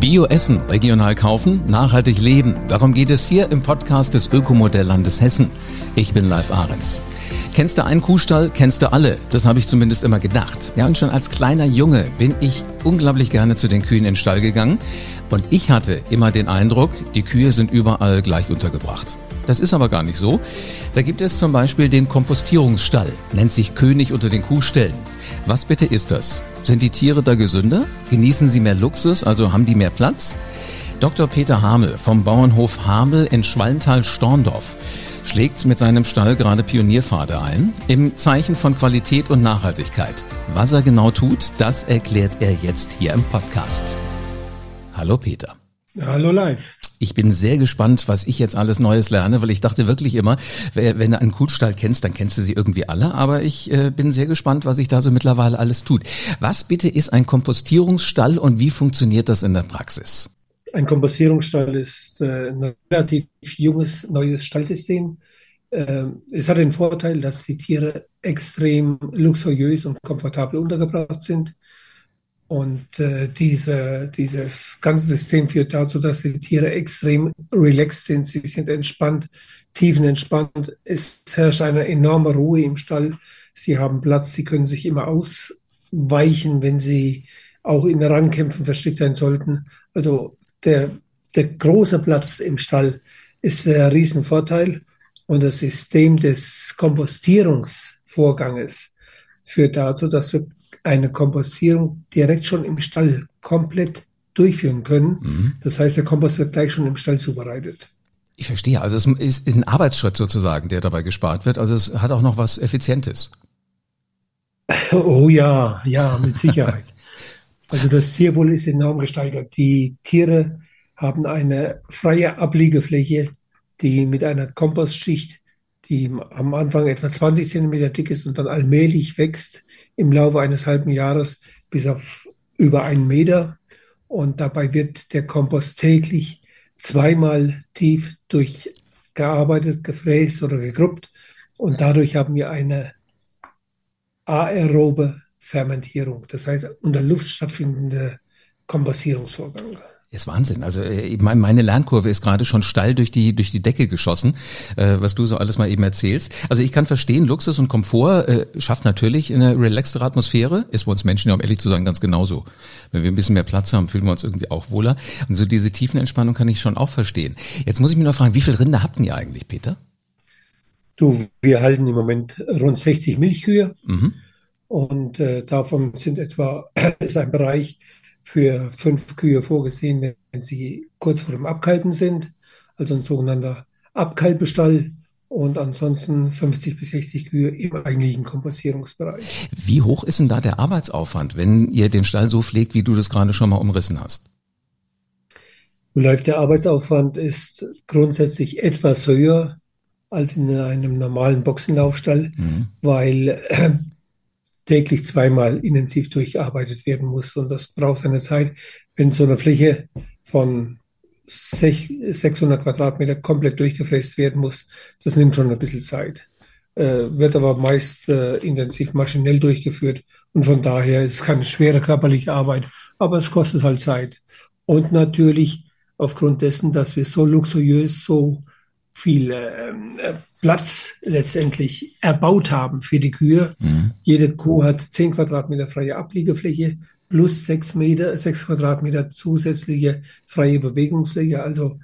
Bio-Essen, regional kaufen, nachhaltig leben. Darum geht es hier im Podcast des Ökomodelllandes Hessen. Ich bin Live Ahrens. Kennst du einen Kuhstall, kennst du alle. Das habe ich zumindest immer gedacht. Ja, und schon als kleiner Junge bin ich unglaublich gerne zu den Kühen in den Stall gegangen. Und ich hatte immer den Eindruck, die Kühe sind überall gleich untergebracht. Das ist aber gar nicht so. Da gibt es zum Beispiel den Kompostierungsstall, nennt sich König unter den Kuhställen. Was bitte ist das? Sind die Tiere da gesünder? Genießen sie mehr Luxus, also haben die mehr Platz? Dr. Peter Hamel vom Bauernhof Hamel in Schwallental-Storndorf schlägt mit seinem Stall gerade Pionierpfade ein, im Zeichen von Qualität und Nachhaltigkeit. Was er genau tut, das erklärt er jetzt hier im Podcast. Hallo Peter. Hallo live. Ich bin sehr gespannt, was ich jetzt alles Neues lerne, weil ich dachte wirklich immer, wenn du einen Kuhstall kennst, dann kennst du sie irgendwie alle. Aber ich äh, bin sehr gespannt, was sich da so mittlerweile alles tut. Was bitte ist ein Kompostierungsstall und wie funktioniert das in der Praxis? Ein Kompostierungsstall ist äh, ein relativ junges, neues Stallsystem. Ähm, es hat den Vorteil, dass die Tiere extrem luxuriös und komfortabel untergebracht sind. Und äh, diese, dieses ganze System führt dazu, dass die Tiere extrem relaxed sind. Sie sind entspannt, tiefenentspannt. Es herrscht eine enorme Ruhe im Stall. Sie haben Platz, sie können sich immer ausweichen, wenn sie auch in Rangkämpfen verstrickt sein sollten. Also der, der große Platz im Stall ist der Riesenvorteil. Und das System des Kompostierungsvorganges führt dazu, dass wir eine Kompostierung direkt schon im Stall komplett durchführen können. Mhm. Das heißt, der Kompost wird gleich schon im Stall zubereitet. Ich verstehe. Also es ist ein Arbeitsschritt sozusagen, der dabei gespart wird. Also es hat auch noch was Effizientes. Oh ja, ja, mit Sicherheit. also das Tierwohl ist enorm gesteigert. Die Tiere haben eine freie Abliegefläche, die mit einer Kompostschicht, die am Anfang etwa 20 Zentimeter dick ist und dann allmählich wächst, im Laufe eines halben Jahres bis auf über einen Meter. Und dabei wird der Kompost täglich zweimal tief durchgearbeitet, gefräst oder gegruppt. Und dadurch haben wir eine aerobe Fermentierung, das heißt unter Luft stattfindende Kompostierungsvorgang. Ist Wahnsinn. Also äh, meine Lernkurve ist gerade schon steil durch die durch die Decke geschossen, äh, was du so alles mal eben erzählst. Also ich kann verstehen, Luxus und Komfort äh, schafft natürlich eine relaxtere Atmosphäre. Ist bei uns Menschen ja, um ehrlich zu sagen, ganz genauso. Wenn wir ein bisschen mehr Platz haben, fühlen wir uns irgendwie auch wohler. Und so diese Tiefenentspannung kann ich schon auch verstehen. Jetzt muss ich mich noch fragen, wie viel Rinder habt ihr eigentlich, Peter? Du, wir halten im Moment rund 60 Milchkühe. Mhm. Und äh, davon sind etwa, ist ein Bereich, für fünf Kühe vorgesehen, wenn sie kurz vor dem Abkalben sind, also ein sogenannter Abkalbestall und ansonsten 50 bis 60 Kühe im eigentlichen Kompostierungsbereich. Wie hoch ist denn da der Arbeitsaufwand, wenn ihr den Stall so pflegt, wie du das gerade schon mal umrissen hast? Läuft der Arbeitsaufwand ist grundsätzlich etwas höher als in einem normalen Boxenlaufstall, mhm. weil äh, täglich zweimal intensiv durchgearbeitet werden muss. Und das braucht seine Zeit. Wenn so eine Fläche von 600 Quadratmeter komplett durchgefräst werden muss, das nimmt schon ein bisschen Zeit. Äh, wird aber meist äh, intensiv maschinell durchgeführt. Und von daher ist es keine schwere körperliche Arbeit, aber es kostet halt Zeit. Und natürlich aufgrund dessen, dass wir so luxuriös, so viel ähm, äh, Platz letztendlich erbaut haben für die Kühe. Mhm. Jede Kuh hat zehn Quadratmeter freie Abliegefläche plus sechs Meter, sechs Quadratmeter zusätzliche freie Bewegungsfläche. Also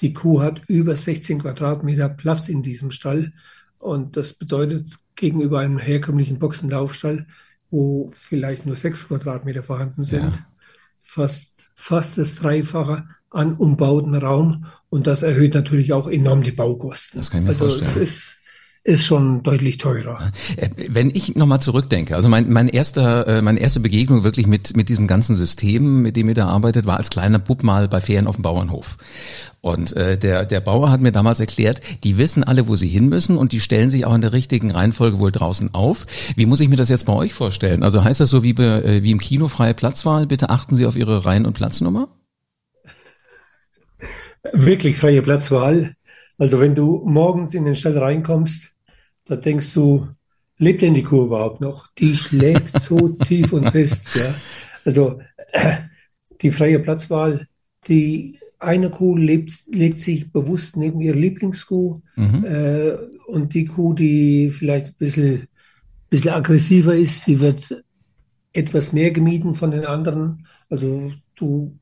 die Kuh hat über 16 Quadratmeter Platz in diesem Stall. Und das bedeutet gegenüber einem herkömmlichen Boxenlaufstall, wo vielleicht nur sechs Quadratmeter vorhanden sind, ja. fast, fast das Dreifache an umbauten Raum und das erhöht natürlich auch enorm die Baukosten. Das kann ich mir also vorstellen. Es ist, ist schon deutlich teurer. Äh, wenn ich nochmal zurückdenke, also mein, mein erster, äh, meine erste Begegnung wirklich mit, mit diesem ganzen System, mit dem ihr da arbeitet, war als kleiner Bub mal bei Ferien auf dem Bauernhof. Und äh, der, der Bauer hat mir damals erklärt, die wissen alle, wo sie hin müssen und die stellen sich auch in der richtigen Reihenfolge wohl draußen auf. Wie muss ich mir das jetzt bei euch vorstellen? Also heißt das so wie, bei, äh, wie im Kino freie Platzwahl? Bitte achten Sie auf Ihre Reihen- und Platznummer? Wirklich freie Platzwahl. Also wenn du morgens in den Stall reinkommst, da denkst du, lebt denn die Kuh überhaupt noch? Die schlägt so tief und fest. Ja. Also die freie Platzwahl die eine Kuh lebt, legt sich bewusst neben ihre Lieblingskuh mhm. äh, und die Kuh, die vielleicht ein bisschen, bisschen aggressiver ist, die wird etwas mehr gemieden von den anderen. Also du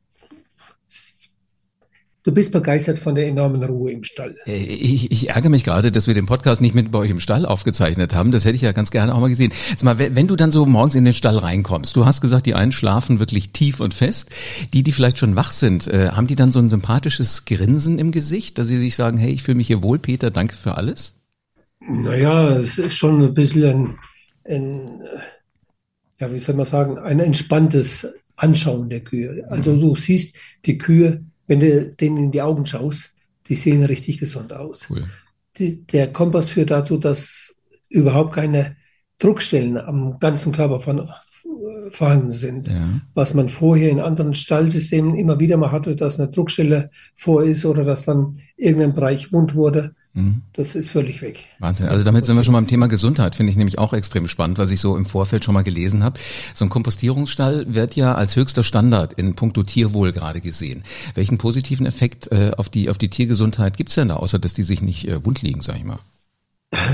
Du bist begeistert von der enormen Ruhe im Stall. Äh, ich, ich ärgere mich gerade, dass wir den Podcast nicht mit bei euch im Stall aufgezeichnet haben. Das hätte ich ja ganz gerne auch mal gesehen. Jetzt mal, wenn du dann so morgens in den Stall reinkommst, du hast gesagt, die einen schlafen wirklich tief und fest. Die, die vielleicht schon wach sind, äh, haben die dann so ein sympathisches Grinsen im Gesicht, dass sie sich sagen, hey, ich fühle mich hier wohl, Peter, danke für alles? Naja, es ist schon ein bisschen ein, ein ja, wie soll man sagen, ein entspanntes Anschauen der Kühe. Also du siehst die Kühe wenn du denen in die Augen schaust, die sehen richtig gesund aus. Cool. Die, der Kompass führt dazu, dass überhaupt keine Druckstellen am ganzen Körper von, vorhanden sind. Ja. Was man vorher in anderen Stallsystemen immer wieder mal hatte, dass eine Druckstelle vor ist oder dass dann irgendein Bereich wund wurde. Mhm. Das ist völlig weg. Wahnsinn. Also damit sind wir schon beim Thema Gesundheit, finde ich nämlich auch extrem spannend, was ich so im Vorfeld schon mal gelesen habe. So ein Kompostierungsstall wird ja als höchster Standard in puncto Tierwohl gerade gesehen. Welchen positiven Effekt äh, auf die auf die Tiergesundheit gibt's denn da, außer dass die sich nicht äh, wund liegen, sag ich mal?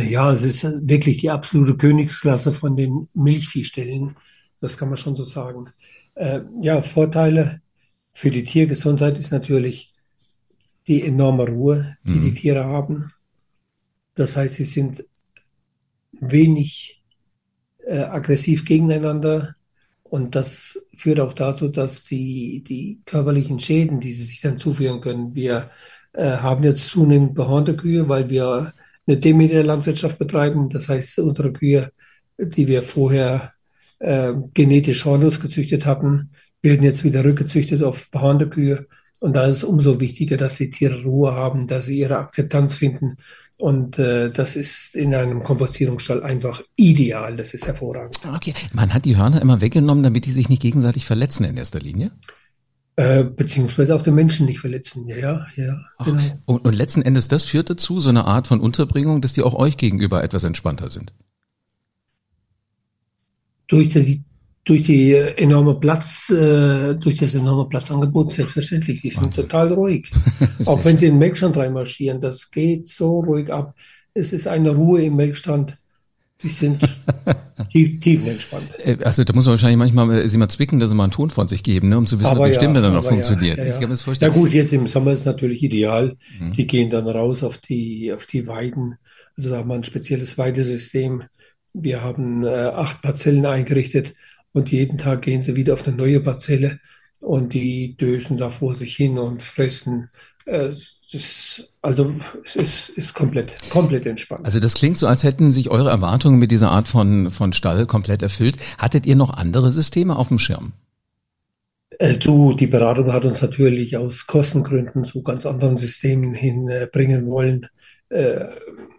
Ja, es ist wirklich die absolute Königsklasse von den Milchviehstellen. Das kann man schon so sagen. Äh, ja, Vorteile für die Tiergesundheit ist natürlich die enorme Ruhe, die mhm. die Tiere haben. Das heißt, sie sind wenig äh, aggressiv gegeneinander. Und das führt auch dazu, dass die, die körperlichen Schäden, die sie sich dann zuführen können, wir äh, haben jetzt zunehmend behornte Kühe, weil wir eine Demeter-Landwirtschaft betreiben. Das heißt, unsere Kühe, die wir vorher äh, genetisch hornlos gezüchtet hatten, werden jetzt wieder rückgezüchtet auf behornte Kühe. Und da ist es umso wichtiger, dass die Tiere Ruhe haben, dass sie ihre Akzeptanz finden. Und äh, das ist in einem Kompostierungsstall einfach ideal. Das ist hervorragend. Okay, man hat die Hörner immer weggenommen, damit die sich nicht gegenseitig verletzen in erster Linie? Äh, beziehungsweise auch den Menschen nicht verletzen. Ja, ja. Ach, genau. und, und letzten Endes, das führt dazu, so eine Art von Unterbringung, dass die auch euch gegenüber etwas entspannter sind. Durch die durch die enorme Platz, äh, durch das enorme Platzangebot selbstverständlich. Die sind Wahnsinn. total ruhig. Auch wenn sie in den Melkstand reinmarschieren, das geht so ruhig ab. Es ist eine Ruhe im Melkstand. Die sind tief, tiefenentspannt. Äh, also da muss man wahrscheinlich manchmal äh, sie mal zwicken, dass sie mal einen Ton von sich geben, ne, um zu wissen, aber ob die ja, Stimme dann noch funktioniert. Ja, ja. Ich ja gut, jetzt im Sommer ist es natürlich ideal. Mhm. Die gehen dann raus auf die, auf die Weiden. Also da haben wir ein spezielles Weidesystem. Wir haben äh, acht Parzellen eingerichtet und jeden Tag gehen sie wieder auf eine neue Parzelle und die dösen da vor sich hin und fressen. Äh, das, also es ist, ist komplett, komplett entspannt. Also das klingt so, als hätten sich eure Erwartungen mit dieser Art von, von Stall komplett erfüllt. Hattet ihr noch andere Systeme auf dem Schirm? Äh, du, die Beratung hat uns natürlich aus Kostengründen zu ganz anderen Systemen hinbringen wollen. Äh,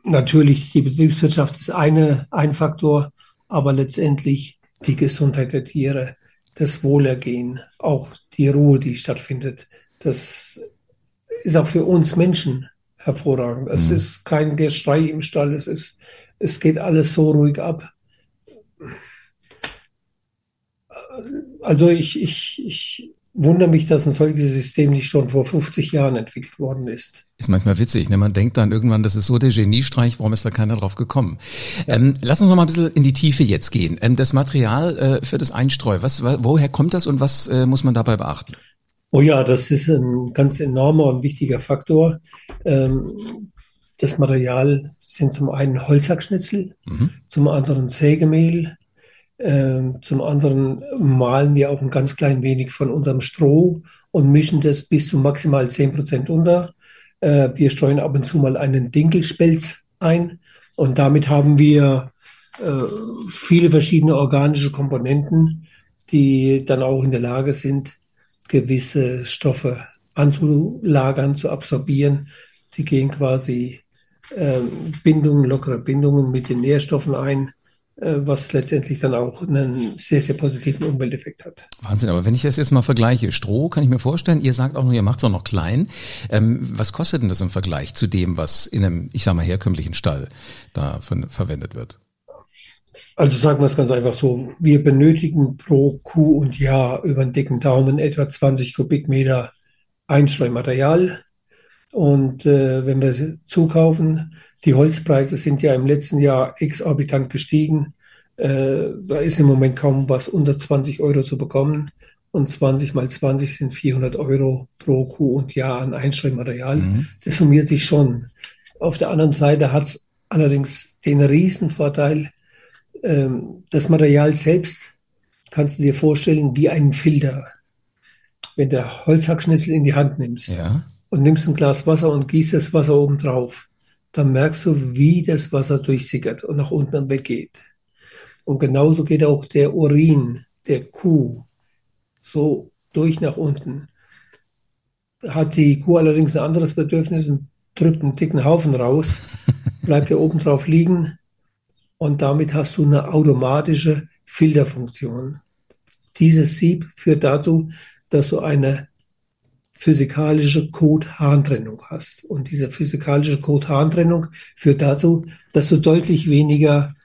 natürlich, die Betriebswirtschaft ist eine, ein Faktor, aber letztendlich die Gesundheit der Tiere, das Wohlergehen, auch die Ruhe, die stattfindet. Das ist auch für uns Menschen hervorragend. Es mhm. ist kein Geschrei im Stall, es ist, es geht alles so ruhig ab. Also ich, ich, ich wundere mich, dass ein solches System nicht schon vor 50 Jahren entwickelt worden ist. Ist manchmal witzig, ne? Man denkt dann irgendwann, das ist so der Geniestreich, warum ist da keiner drauf gekommen? Ja. Ähm, lass uns noch mal ein bisschen in die Tiefe jetzt gehen. Ähm, das Material äh, für das Einstreu, was, woher kommt das und was äh, muss man dabei beachten? Oh ja, das ist ein ganz enormer und wichtiger Faktor. Ähm, das Material sind zum einen Holzhackschnitzel, mhm. zum anderen Sägemehl, zum anderen malen wir auch ein ganz klein wenig von unserem Stroh und mischen das bis zu maximal 10 Prozent unter. Äh, wir streuen ab und zu mal einen Dinkelspelz ein und damit haben wir äh, viele verschiedene organische Komponenten, die dann auch in der Lage sind, gewisse Stoffe anzulagern, zu absorbieren. Sie gehen quasi ähm, Bindungen, lockere Bindungen mit den Nährstoffen ein was letztendlich dann auch einen sehr, sehr positiven Umwelteffekt hat. Wahnsinn, aber wenn ich das jetzt mal vergleiche, Stroh kann ich mir vorstellen, ihr sagt auch nur, ihr macht es auch noch klein. Ähm, was kostet denn das im Vergleich zu dem, was in einem, ich sag mal, herkömmlichen Stall da von, verwendet wird? Also sagen wir es ganz einfach so, wir benötigen pro Kuh und Jahr über den dicken Daumen etwa 20 Kubikmeter Einstreumaterial. Und äh, wenn wir zukaufen, die Holzpreise sind ja im letzten Jahr exorbitant gestiegen. Äh, da ist im Moment kaum was unter 20 Euro zu bekommen. Und 20 mal 20 sind 400 Euro pro Kuh und Jahr an Einstreumaterial. Mhm. Das summiert sich schon. Auf der anderen Seite hat es allerdings den Riesenvorteil, ähm, das Material selbst kannst du dir vorstellen wie einen Filter. Wenn du Holzhackschnitzel in die Hand nimmst ja. Und nimmst ein Glas Wasser und gießt das Wasser oben drauf, dann merkst du, wie das Wasser durchsickert und nach unten weggeht. Und genauso geht auch der Urin der Kuh so durch nach unten. Hat die Kuh allerdings ein anderes Bedürfnis und drückt einen dicken Haufen raus, bleibt er oben drauf liegen und damit hast du eine automatische Filterfunktion. Dieses Sieb führt dazu, dass du eine physikalische Code-Harntrennung hast. Und diese physikalische Code-Harntrennung führt dazu, dass du deutlich weniger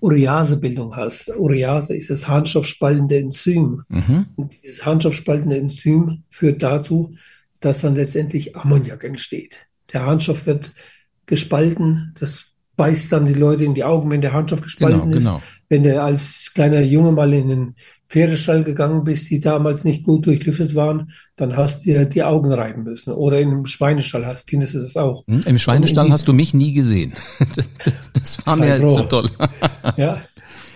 Ureasebildung hast. Urease ist das harnstoffspaltende Enzym. Mhm. Und dieses harnstoffspaltende Enzym führt dazu, dass dann letztendlich Ammoniak entsteht. Der Harnstoff wird gespalten, das beißt dann die Leute in die Augen, wenn der Handstoff gespalten genau, ist. Genau. Wenn du als kleiner Junge mal in den Pferdestall gegangen bist, die damals nicht gut durchlüftet waren, dann hast du dir die Augen reiben müssen. Oder in einem Schweinestall hast, findest du das auch. Hm, Im Schweinestall hast du mich nie gesehen. Das war mir halt so toll. ja.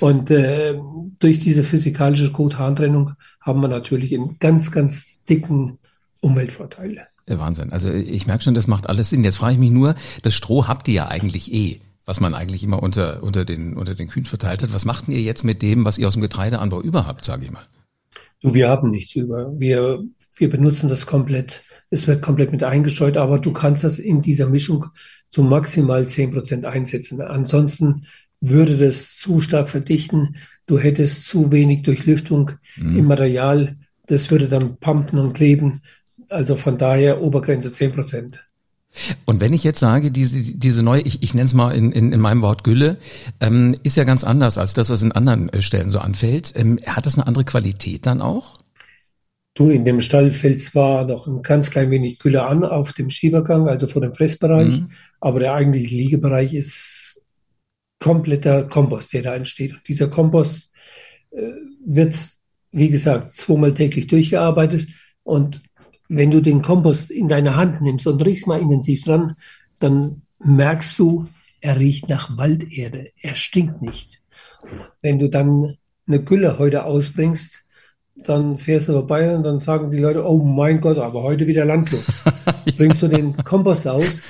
Und äh, durch diese physikalische Code-Harntrennung haben wir natürlich einen ganz, ganz dicken Umweltvorteil. Wahnsinn. Also ich merke schon, das macht alles Sinn. Jetzt frage ich mich nur, das Stroh habt ihr ja eigentlich eh was man eigentlich immer unter, unter, den, unter den Kühen verteilt hat. Was macht ihr jetzt mit dem, was ihr aus dem Getreideanbau überhaupt, sage ich mal? Du, wir haben nichts über. Wir, wir benutzen das komplett. Es wird komplett mit eingescheut, aber du kannst das in dieser Mischung zu maximal zehn Prozent einsetzen. Ansonsten würde das zu stark verdichten. Du hättest zu wenig Durchlüftung mhm. im Material. Das würde dann pumpen und kleben. Also von daher Obergrenze zehn Prozent. Und wenn ich jetzt sage, diese, diese neue, ich, ich nenne es mal in, in, in meinem Wort Gülle, ähm, ist ja ganz anders als das, was in anderen äh, Stellen so anfällt. Ähm, hat das eine andere Qualität dann auch? Du, in dem Stall fällt zwar noch ein ganz klein wenig Gülle an auf dem Schiebergang, also vor dem Fressbereich, mhm. aber der eigentliche Liegebereich ist kompletter Kompost, der da entsteht. Und dieser Kompost äh, wird, wie gesagt, zweimal täglich durchgearbeitet und wenn du den Kompost in deine Hand nimmst und riechst mal intensiv dran, dann merkst du, er riecht nach Walderde. Er stinkt nicht. Wenn du dann eine Gülle heute ausbringst, dann fährst du vorbei und dann sagen die Leute, oh mein Gott, aber heute wieder Landluft. Bringst du den Kompost aus,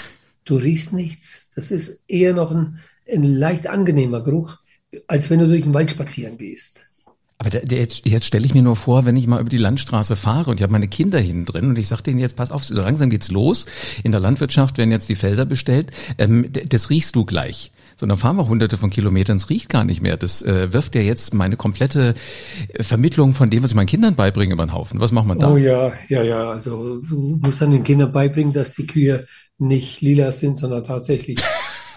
du riechst nichts. Das ist eher noch ein, ein leicht angenehmer Geruch, als wenn du durch den Wald spazieren gehst. Aber der, der, jetzt, jetzt stelle ich mir nur vor, wenn ich mal über die Landstraße fahre und ich habe meine Kinder hinten drin und ich sage denen jetzt, pass auf, so langsam geht's los. In der Landwirtschaft werden jetzt die Felder bestellt. Ähm, das riechst du gleich. So, dann fahren wir hunderte von Kilometern, es riecht gar nicht mehr. Das äh, wirft ja jetzt meine komplette äh, Vermittlung von dem, was ich meinen Kindern beibringe, über den Haufen. Was macht man da? Oh ja, ja, ja. Also du musst dann den Kindern beibringen, dass die Kühe nicht lila sind, sondern tatsächlich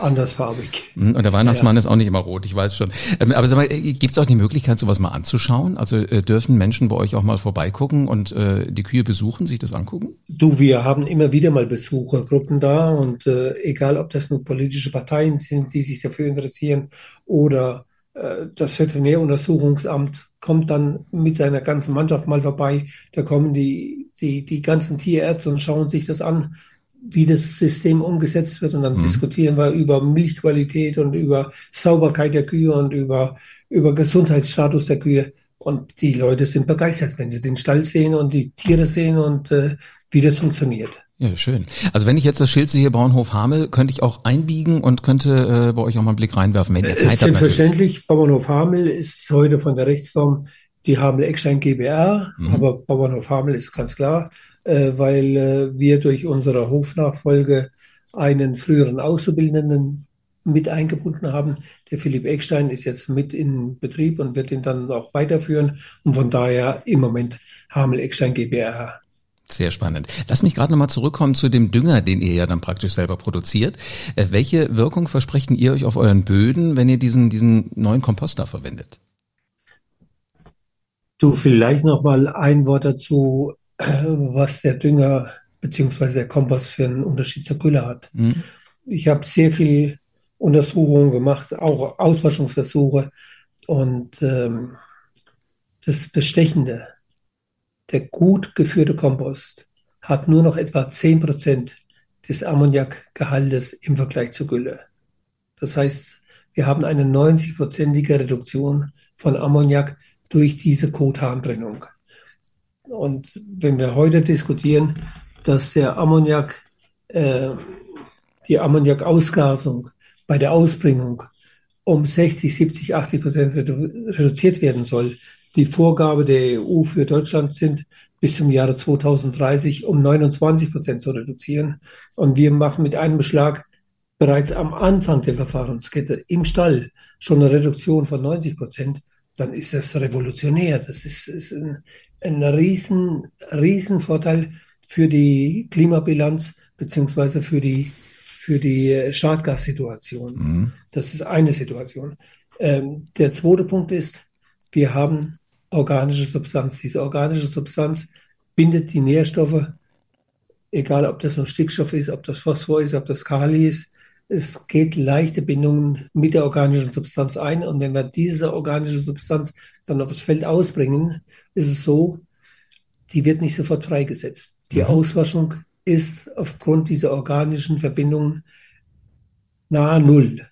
andersfarbig. Hm, und der Weihnachtsmann ja. ist auch nicht immer rot, ich weiß schon. Ähm, aber sag mal, äh, gibt es auch die Möglichkeit, sowas mal anzuschauen? Also äh, dürfen Menschen bei euch auch mal vorbeigucken und äh, die Kühe besuchen, sich das angucken? Du, wir haben immer wieder mal Besuchergruppen da und äh, egal, ob das nur politische Parteien sind, die sich dafür interessieren oder äh, das Veterinäruntersuchungsamt kommt dann mit seiner ganzen Mannschaft mal vorbei. Da kommen die, die, die ganzen Tierärzte und schauen sich das an wie das System umgesetzt wird und dann mhm. diskutieren wir über Milchqualität und über Sauberkeit der Kühe und über, über Gesundheitsstatus der Kühe. Und die Leute sind begeistert, wenn sie den Stall sehen und die Tiere sehen und äh, wie das funktioniert. Ja, schön. Also wenn ich jetzt das Schild sehe, Bauernhof Hamel, könnte ich auch einbiegen und könnte äh, bei euch auch mal einen Blick reinwerfen, wenn ihr Zeit habt. Selbstverständlich, Bauernhof Hamel ist heute von der Rechtsform die Hamel Eckstein GbR, mhm. aber Bauernhof Hamel ist ganz klar äh, weil äh, wir durch unsere Hofnachfolge einen früheren Auszubildenden mit eingebunden haben. Der Philipp Eckstein ist jetzt mit in Betrieb und wird ihn dann auch weiterführen. Und von daher im Moment Hamel Eckstein GbR. Sehr spannend. Lass mich gerade nochmal zurückkommen zu dem Dünger, den ihr ja dann praktisch selber produziert. Äh, welche Wirkung versprechen ihr euch auf euren Böden, wenn ihr diesen, diesen neuen Komposter verwendet? Du, vielleicht nochmal ein Wort dazu was der Dünger beziehungsweise der Kompost für einen Unterschied zur Gülle hat. Mhm. Ich habe sehr viel Untersuchungen gemacht, auch Auswaschungsversuche und ähm, das Bestechende, der gut geführte Kompost hat nur noch etwa 10% des Ammoniakgehaltes im Vergleich zur Gülle. Das heißt, wir haben eine 90-prozentige Reduktion von Ammoniak durch diese Kotanbrennung. Und wenn wir heute diskutieren, dass der Ammoniak, äh, die Ammoniakausgasung bei der Ausbringung um 60, 70, 80 Prozent reduziert werden soll, die Vorgabe der EU für Deutschland sind, bis zum Jahre 2030 um 29 Prozent zu reduzieren. Und wir machen mit einem Beschlag bereits am Anfang der Verfahrenskette im Stall schon eine Reduktion von 90 Prozent, dann ist das revolutionär. Das ist, ist ein, ein riesen, riesen Vorteil für die Klimabilanz beziehungsweise für die, für die Schadgassituation. Mhm. Das ist eine Situation. Ähm, der zweite Punkt ist, wir haben organische Substanz. Diese organische Substanz bindet die Nährstoffe, egal ob das nur Stickstoff ist, ob das Phosphor ist, ob das Kali ist. Es geht leichte Bindungen mit der organischen Substanz ein. Und wenn wir diese organische Substanz dann auf das Feld ausbringen, ist es so, die wird nicht sofort freigesetzt. Die mhm. Auswaschung ist aufgrund dieser organischen Verbindungen nahe Null.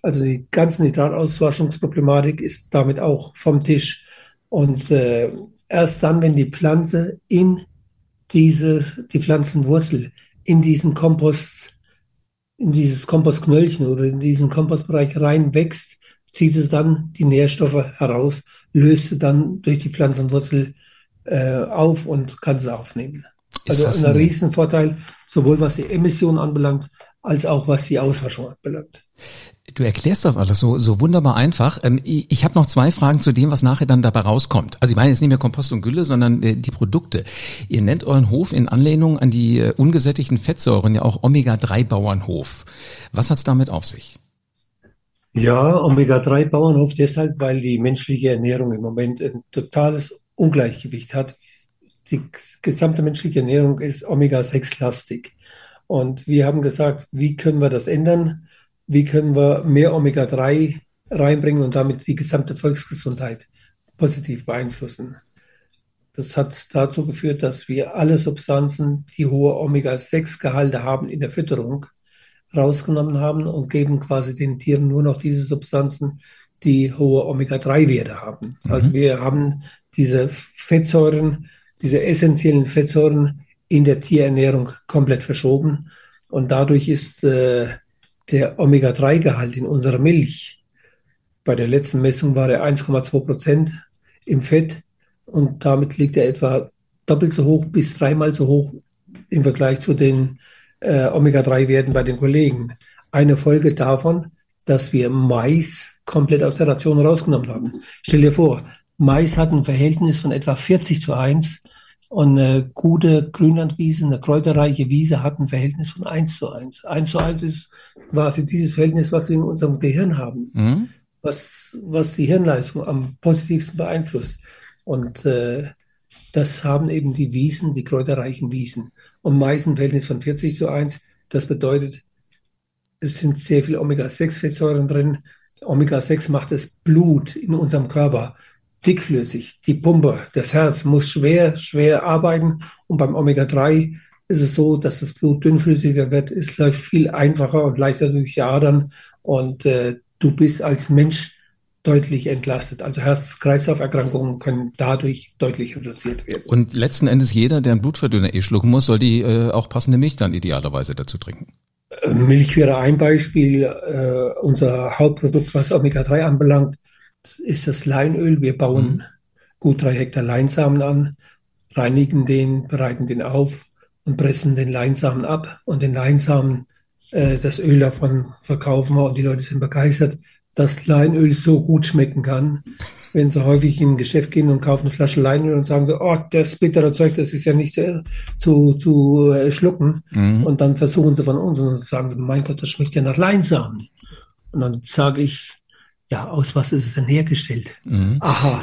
Also die ganze Nitratauswaschungsproblematik ist damit auch vom Tisch. Und äh, erst dann, wenn die Pflanze in diese, die Pflanzenwurzel in diesen Kompost, in dieses Kompostknöllchen oder in diesen Kompostbereich reinwächst, zieht es dann die Nährstoffe heraus, löst sie dann durch die Pflanzenwurzel äh, auf und kann sie aufnehmen. Ist also ein Riesenvorteil, sowohl was die Emission anbelangt, als auch was die Auswaschung anbelangt. Du erklärst das alles so, so wunderbar einfach. Ähm, ich habe noch zwei Fragen zu dem, was nachher dann dabei rauskommt. Also ich meine jetzt nicht mehr Kompost und Gülle, sondern äh, die Produkte. Ihr nennt euren Hof in Anlehnung an die äh, ungesättigten Fettsäuren ja auch Omega-3-Bauernhof. Was hat's damit auf sich? Ja, Omega-3-Bauernhof deshalb, weil die menschliche Ernährung im Moment ein totales Ungleichgewicht hat. Die gesamte menschliche Ernährung ist Omega-6-lastig. Und wir haben gesagt, wie können wir das ändern? Wie können wir mehr Omega-3 reinbringen und damit die gesamte Volksgesundheit positiv beeinflussen. Das hat dazu geführt, dass wir alle Substanzen, die hohe Omega-6-Gehalte haben in der Fütterung, rausgenommen haben und geben quasi den Tieren nur noch diese Substanzen, die hohe Omega-3-Werte haben. Mhm. Also wir haben diese Fettsäuren, diese essentiellen Fettsäuren in der Tierernährung komplett verschoben und dadurch ist äh, der Omega-3-Gehalt in unserer Milch. Bei der letzten Messung war er 1,2 Prozent im Fett und damit liegt er etwa doppelt so hoch bis dreimal so hoch im Vergleich zu den äh, Omega-3-Werten bei den Kollegen. Eine Folge davon, dass wir Mais komplett aus der Ration rausgenommen haben. Stell dir vor, Mais hat ein Verhältnis von etwa 40 zu 1 und eine gute Grünlandwiese, eine kräuterreiche Wiese hat ein Verhältnis von 1 zu 1. 1 zu 1 ist quasi dieses Verhältnis, was wir in unserem Gehirn haben, mhm. was, was die Hirnleistung am positivsten beeinflusst. Und äh, das haben eben die Wiesen, die kräuterreichen Wiesen. Und meist ein Verhältnis von 40 zu 1. Das bedeutet, es sind sehr viele Omega-6-Fettsäuren drin. Omega-6 macht das Blut in unserem Körper dickflüssig. Die Pumpe, das Herz muss schwer, schwer arbeiten. Und beim Omega-3 ist es so, dass das Blut dünnflüssiger wird. Es läuft viel einfacher und leichter durch die Adern. Und äh, du bist als Mensch deutlich entlastet. Also Herz-Kreislauf-Erkrankungen können dadurch deutlich reduziert werden. Und letzten Endes jeder, der einen Blutverdünner eh schlucken muss, soll die äh, auch passende Milch dann idealerweise dazu trinken. Äh, Milch wäre ein Beispiel. Äh, unser Hauptprodukt, was Omega-3 anbelangt, ist das Leinöl. Wir bauen mhm. gut drei Hektar Leinsamen an, reinigen den, bereiten den auf und pressen den Leinsamen ab und den Leinsamen, äh, das Öl davon verkaufen wir und die Leute sind begeistert, dass Leinöl so gut schmecken kann. Wenn sie häufig in ein Geschäft gehen und kaufen eine Flasche Leinöl und sagen so, oh, das bittere Zeug, das ist ja nicht äh, zu, zu äh, schlucken. Mhm. Und dann versuchen sie von uns und sagen mein Gott, das schmeckt ja nach Leinsamen. Und dann sage ich, ja, aus was ist es denn hergestellt? Mhm. Aha.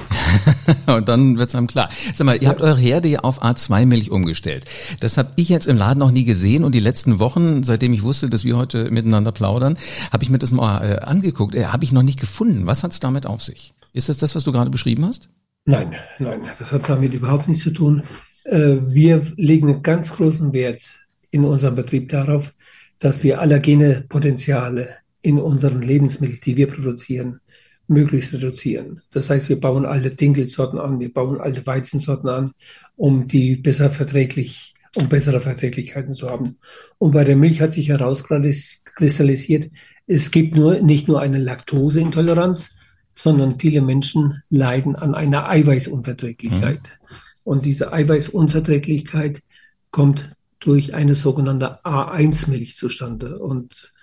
und dann wird's einem klar. Sag mal, ihr ja. habt eure Herde auf A2-Milch umgestellt. Das habe ich jetzt im Laden noch nie gesehen und die letzten Wochen, seitdem ich wusste, dass wir heute miteinander plaudern, habe ich mir das mal äh, angeguckt. Äh, habe ich noch nicht gefunden. Was hat's damit auf sich? Ist das das, was du gerade beschrieben hast? Nein, nein, das hat damit überhaupt nichts zu tun. Äh, wir legen einen ganz großen Wert in unserem Betrieb darauf, dass wir allergene Potenziale in unseren Lebensmitteln, die wir produzieren, möglichst reduzieren. Das heißt, wir bauen alte Dinkelsorten an, wir bauen alte Weizensorten an, um die besser verträglich, um bessere Verträglichkeiten zu haben. Und bei der Milch hat sich herauskristallisiert, es gibt nur, nicht nur eine Laktoseintoleranz, sondern viele Menschen leiden an einer Eiweißunverträglichkeit. Mhm. Und diese Eiweißunverträglichkeit kommt durch eine sogenannte A1-Milch zustande. Und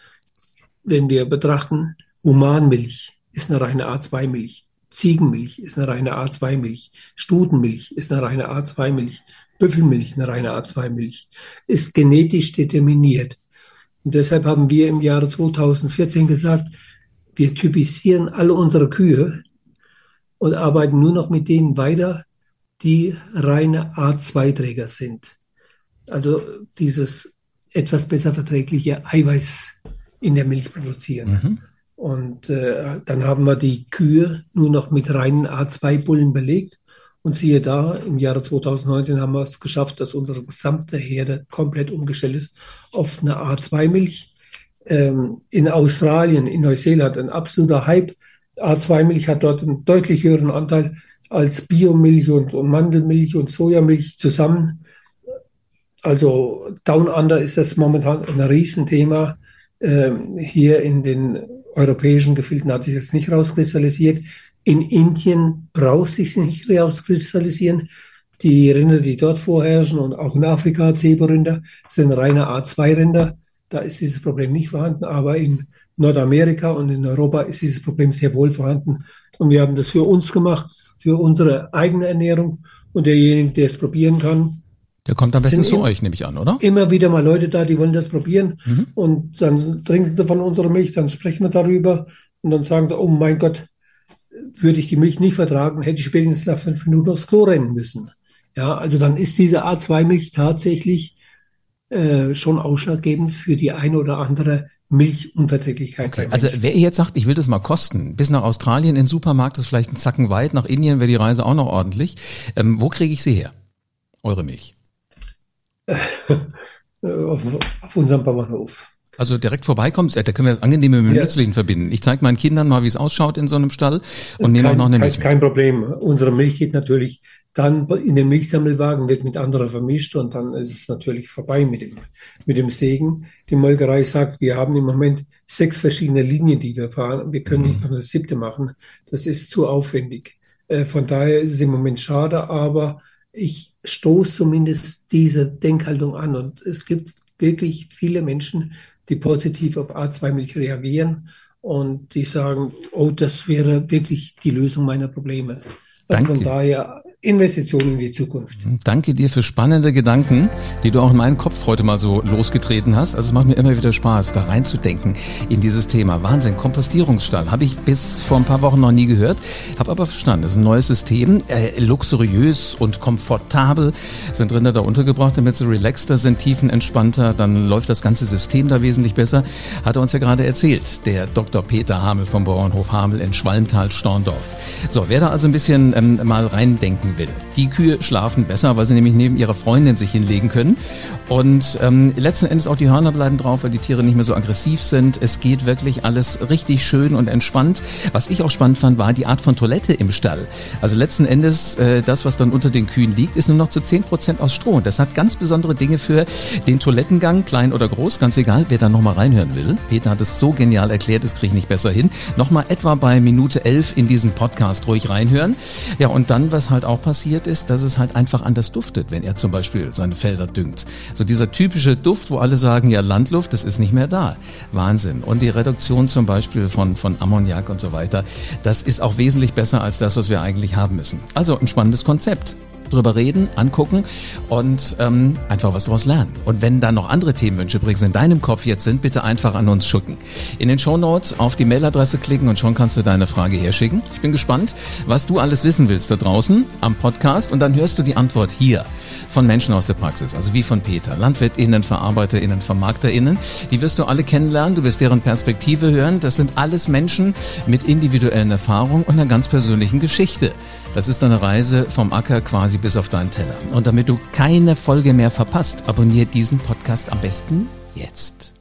wenn wir betrachten, Humanmilch ist eine reine A2-Milch, Ziegenmilch ist eine reine A2-Milch, Stutenmilch ist eine reine A2-Milch, Büffelmilch eine reine A2-Milch, ist genetisch determiniert. Und deshalb haben wir im Jahre 2014 gesagt, wir typisieren alle unsere Kühe und arbeiten nur noch mit denen weiter, die reine A2-Träger sind. Also dieses etwas besser verträgliche Eiweiß in der Milch produzieren. Mhm. Und äh, dann haben wir die Kühe nur noch mit reinen A2-Bullen belegt. Und siehe da, im Jahre 2019 haben wir es geschafft, dass unsere gesamte Herde komplett umgestellt ist auf eine A2-Milch. Ähm, in Australien, in Neuseeland ein absoluter Hype. A2-Milch hat dort einen deutlich höheren Anteil als Biomilch und, und Mandelmilch und Sojamilch zusammen. Also Down Under ist das momentan ein Riesenthema. Ähm, hier in den europäischen Gefilden hat sich das nicht rauskristallisiert. In Indien braucht sich nicht rauskristallisieren. Die Rinder, die dort vorherrschen und auch in Afrika Zeberrinder, sind reine A2-Rinder. Da ist dieses Problem nicht vorhanden, aber in Nordamerika und in Europa ist dieses Problem sehr wohl vorhanden. Und wir haben das für uns gemacht, für unsere eigene Ernährung. Und derjenige, der es probieren kann, der kommt am besten zu euch, nehme ich an, oder? Immer wieder mal Leute da, die wollen das probieren. Mhm. Und dann trinken sie von unserer Milch, dann sprechen wir darüber und dann sagen sie, oh mein Gott, würde ich die Milch nicht vertragen, hätte ich spätestens nach fünf Minuten aufs Klo rennen müssen. Ja, also dann ist diese A2-Milch tatsächlich äh, schon ausschlaggebend für die eine oder andere Milchunverträglichkeit. Okay. Also wer jetzt sagt, ich will das mal kosten, bis nach Australien in den Supermarkt ist vielleicht ein Zacken weit, nach Indien wäre die Reise auch noch ordentlich. Ähm, wo kriege ich sie her? Eure Milch? Auf, auf unserem Bauernhof. Also direkt vorbeikommt, da können wir das Angenehme mit dem ja. Nützlichen verbinden. Ich zeige meinen Kindern mal, wie es ausschaut in so einem Stall und nehme auch noch eine Milch. Kein, kein Problem. Unsere Milch geht natürlich dann in den Milchsammelwagen, wird mit anderer vermischt und dann ist es natürlich vorbei mit dem, mit dem Segen. Die Molkerei sagt, wir haben im Moment sechs verschiedene Linien, die wir fahren. Wir können mhm. nicht noch eine siebte machen. Das ist zu aufwendig. Äh, von daher ist es im Moment schade, aber ich stoße zumindest diese Denkhaltung an. Und es gibt wirklich viele Menschen, die positiv auf A2-Milch reagieren und die sagen, oh, das wäre wirklich die Lösung meiner Probleme. Also Danke. Von daher Investitionen in die Zukunft. Danke dir für spannende Gedanken, die du auch in meinen Kopf heute mal so losgetreten hast. Also es macht mir immer wieder Spaß, da reinzudenken in dieses Thema. Wahnsinn, Kompostierungsstall. Habe ich bis vor ein paar Wochen noch nie gehört, habe aber verstanden. Das ist ein neues System, äh, luxuriös und komfortabel. Sind Rinder da untergebracht, damit sie relaxter sind, tiefenentspannter. Dann läuft das ganze System da wesentlich besser. Hat er uns ja gerade erzählt, der Dr. Peter Hamel vom Bauernhof Hamel in Schwalmtal-Storndorf. So, wer da also ein bisschen ähm, mal reindenken will. Die Kühe schlafen besser, weil sie nämlich neben ihrer Freundin sich hinlegen können. Und ähm, letzten Endes auch die Hörner bleiben drauf, weil die Tiere nicht mehr so aggressiv sind. Es geht wirklich alles richtig schön und entspannt. Was ich auch spannend fand, war die Art von Toilette im Stall. Also letzten Endes, äh, das, was dann unter den Kühen liegt, ist nur noch zu 10% aus Stroh. Und das hat ganz besondere Dinge für den Toilettengang, klein oder groß, ganz egal, wer da nochmal reinhören will. Peter hat es so genial erklärt, das kriege ich nicht besser hin. Nochmal etwa bei Minute 11 in diesen Podcast ruhig reinhören. Ja, und dann, was halt auch passiert ist, dass es halt einfach anders duftet, wenn er zum Beispiel seine Felder düngt. So dieser typische Duft, wo alle sagen, ja, Landluft, das ist nicht mehr da. Wahnsinn. Und die Reduktion zum Beispiel von, von Ammoniak und so weiter, das ist auch wesentlich besser als das, was wir eigentlich haben müssen. Also ein spannendes Konzept. Drüber reden, angucken und ähm, einfach was daraus lernen. Und wenn da noch andere Themenwünsche übrigens in deinem Kopf jetzt sind, bitte einfach an uns schicken. In den Shownotes auf die Mailadresse klicken und schon kannst du deine Frage herschicken. Ich bin gespannt, was du alles wissen willst da draußen am Podcast und dann hörst du die Antwort hier von Menschen aus der Praxis, also wie von Peter, LandwirtInnen, VerarbeiterInnen, VermarkterInnen. Die wirst du alle kennenlernen, du wirst deren Perspektive hören. Das sind alles Menschen mit individuellen Erfahrungen und einer ganz persönlichen Geschichte. Das ist eine Reise vom Acker quasi bis auf deinen Teller. Und damit du keine Folge mehr verpasst, abonniere diesen Podcast am besten jetzt.